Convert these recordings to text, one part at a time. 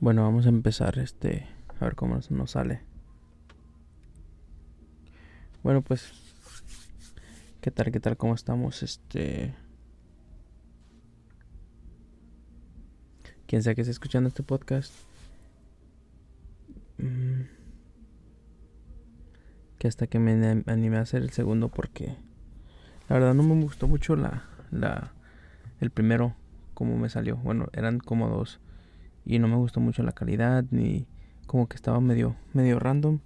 Bueno, vamos a empezar este. A ver cómo nos, sale. Bueno, pues. ¿Qué tal? ¿Qué tal? ¿Cómo estamos? Este. Quien sea que esté escuchando este podcast. Mm, que hasta que me animé a hacer el segundo porque. La verdad no me gustó mucho la. la el primero. Como me salió. Bueno, eran como dos y no me gustó mucho la calidad ni como que estaba medio medio random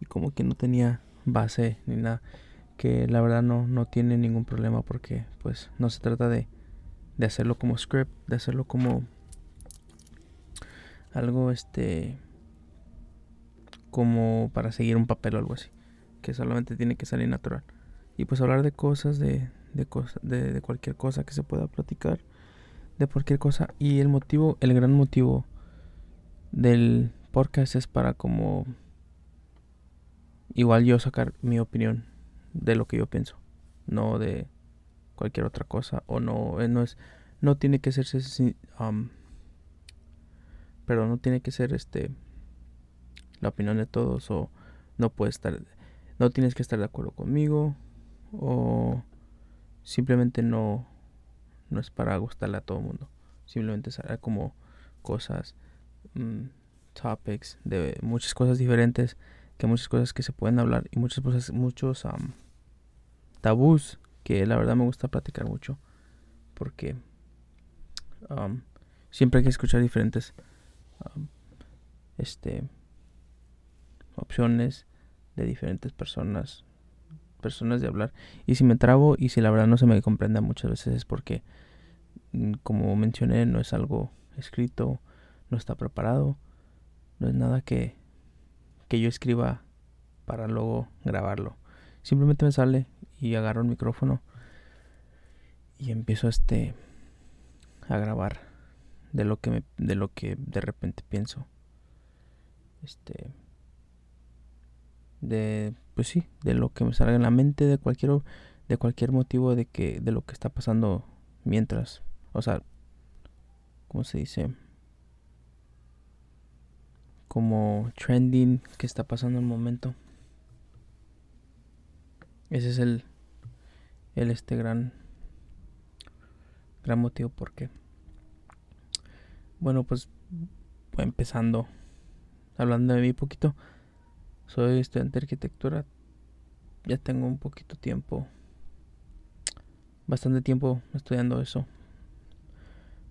y como que no tenía base ni nada que la verdad no no tiene ningún problema porque pues no se trata de de hacerlo como script de hacerlo como algo este como para seguir un papel o algo así que solamente tiene que salir natural. Y pues hablar de cosas de de, de, de cualquier cosa que se pueda platicar de cualquier cosa. Y el motivo, el gran motivo del podcast es para como igual yo sacar mi opinión de lo que yo pienso, no de cualquier otra cosa o no eh, no es no tiene que ser um, pero no tiene que ser este la opinión de todos o no puede estar no tienes que estar de acuerdo conmigo o simplemente no no es para gustarle a todo el mundo. Simplemente será como cosas, mm, topics, de muchas cosas diferentes, que muchas cosas que se pueden hablar y muchas cosas, muchos tabús que la verdad me gusta platicar mucho porque siempre hay que escuchar diferentes este opciones de diferentes personas personas de hablar. Y si me trabo y si la verdad no se me comprende muchas veces es porque, como mencioné, no es algo escrito, no está preparado, no es nada que, que yo escriba para luego grabarlo. Simplemente me sale y agarro el micrófono y empiezo este a grabar de lo que me, de lo que de repente pienso. Este de pues sí, de lo que me salga en la mente, de cualquier de cualquier motivo de que de lo que está pasando mientras, o sea, ¿cómo se dice? Como trending que está pasando en el momento. Ese es el el este gran gran motivo por qué. Bueno, pues empezando hablando de mí poquito soy estudiante de arquitectura. Ya tengo un poquito tiempo, bastante tiempo estudiando eso.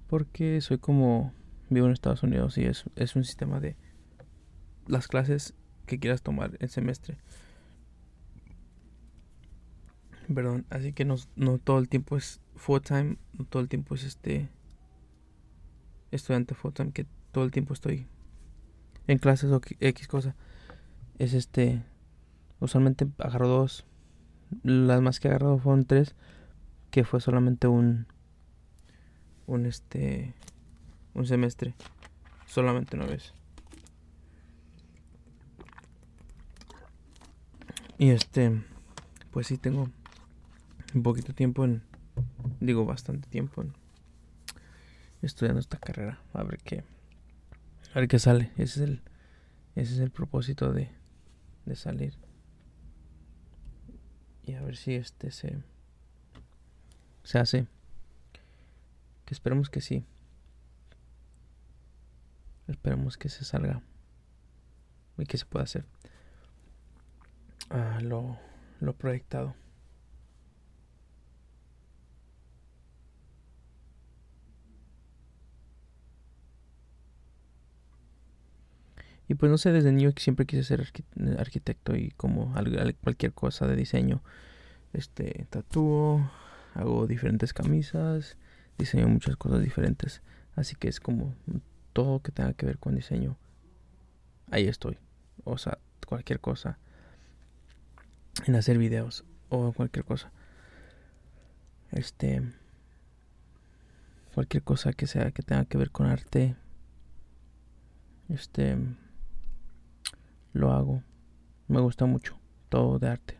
Porque soy como, vivo en Estados Unidos y es, es un sistema de las clases que quieras tomar el semestre. Perdón, así que no, no todo el tiempo es full time, no todo el tiempo es este estudiante full time, que todo el tiempo estoy en clases o X cosa es este. Usualmente agarro dos. Las más que he agarrado fueron tres. Que fue solamente un. Un este. Un semestre. Solamente una vez. Y este. Pues sí, tengo un poquito tiempo en. Digo, bastante tiempo en. Estudiando esta carrera. A ver qué. A ver qué sale. Ese es el. Ese es el propósito de de salir. Y a ver si este se, se hace. Esperemos que sí. Esperemos que se salga. Y que se pueda hacer. Ah, lo, lo proyectado. Y pues no sé, desde niño siempre quise ser arquitecto y como cualquier cosa de diseño. Este, tatúo, hago diferentes camisas, diseño muchas cosas diferentes. Así que es como todo que tenga que ver con diseño. Ahí estoy. O sea, cualquier cosa. En hacer videos o cualquier cosa. Este cualquier cosa que sea que tenga que ver con arte. Este lo hago. Me gusta mucho todo de arte.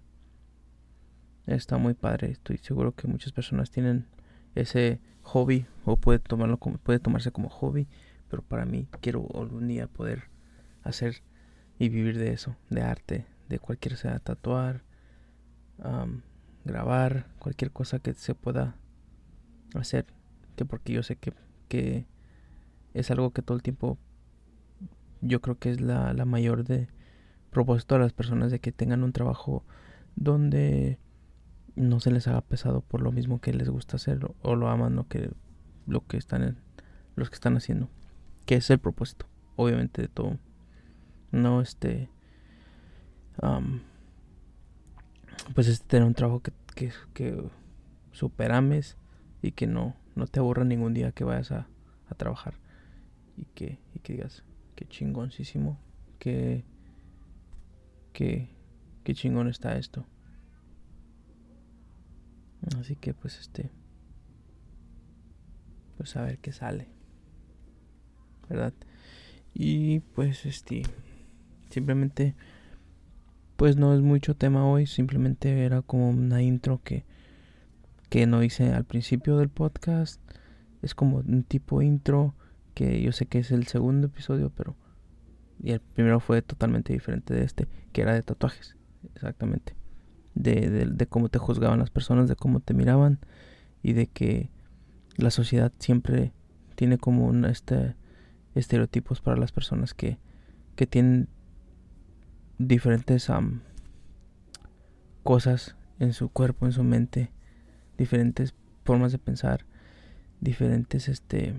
Está muy padre. Estoy seguro que muchas personas tienen ese hobby o puede tomarlo como, puede tomarse como hobby, pero para mí quiero algún día poder hacer y vivir de eso, de arte, de cualquier sea tatuar, grabar, cualquier cosa que se pueda hacer, que porque yo sé que, que es algo que todo el tiempo yo creo que es la, la mayor de propósito a las personas de que tengan un trabajo donde no se les haga pesado por lo mismo que les gusta hacer o lo aman lo que lo que están en, los que están haciendo que es el propósito obviamente de todo. No este pues este tener un trabajo que, que, que superames y que no no te aburra ningún día que vayas a, a trabajar y que, y que digas que chingoncísimo que que chingón está esto Así que pues este pues a ver qué sale. ¿Verdad? Y pues este simplemente pues no es mucho tema hoy, simplemente era como una intro que que no hice al principio del podcast. Es como un tipo intro que yo sé que es el segundo episodio, pero y el primero fue totalmente diferente de este, que era de tatuajes, exactamente de, cómo te juzgaban las personas, de cómo te miraban y de que la sociedad siempre tiene como un este, estereotipos para las personas que, que tienen diferentes cosas en su cuerpo, en su mente, diferentes formas de pensar, diferentes este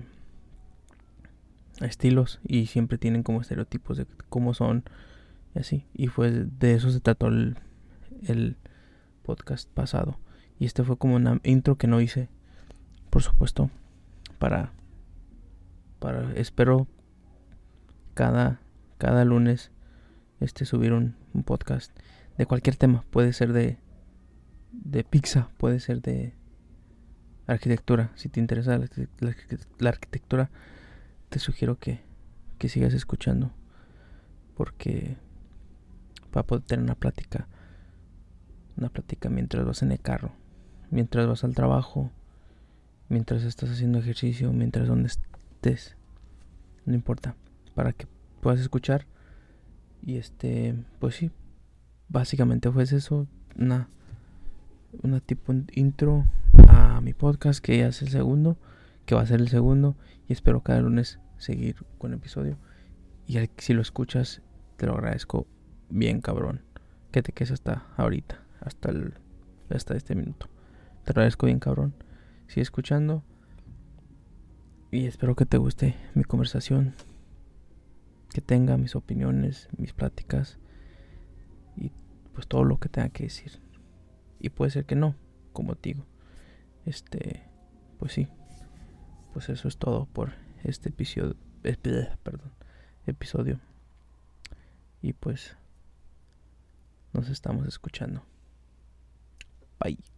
estilos y siempre tienen como estereotipos de cómo son y así. Y fue de eso se trató el podcast pasado. Y este fue como una intro que no hice, por supuesto, para, para, espero cada, cada lunes este subir un, podcast de cualquier tema. Puede ser de, de pizza, puede ser de arquitectura. Si te interesa la, la arquitectura, te sugiero que, que sigas escuchando. Porque para poder tener una plática una plática mientras vas en el carro, mientras vas al trabajo, mientras estás haciendo ejercicio, mientras donde estés. No importa, para que puedas escuchar. Y este, pues sí, básicamente fue eso, una, una tipo intro a mi podcast que ya es el segundo, que va a ser el segundo. Y espero cada lunes seguir con el episodio. Y si lo escuchas, te lo agradezco bien cabrón. Que te quedes hasta ahorita hasta, el, hasta este minuto. Te agradezco bien, cabrón. Sigue escuchando. Y espero que te guste mi conversación. Que tenga mis opiniones, mis pláticas. Y pues todo lo que tenga que decir. Y puede ser que no, como digo. Este, pues sí. Pues eso es todo por este episodio. Perdón. Episodio. Y pues nos estamos escuchando. Bye.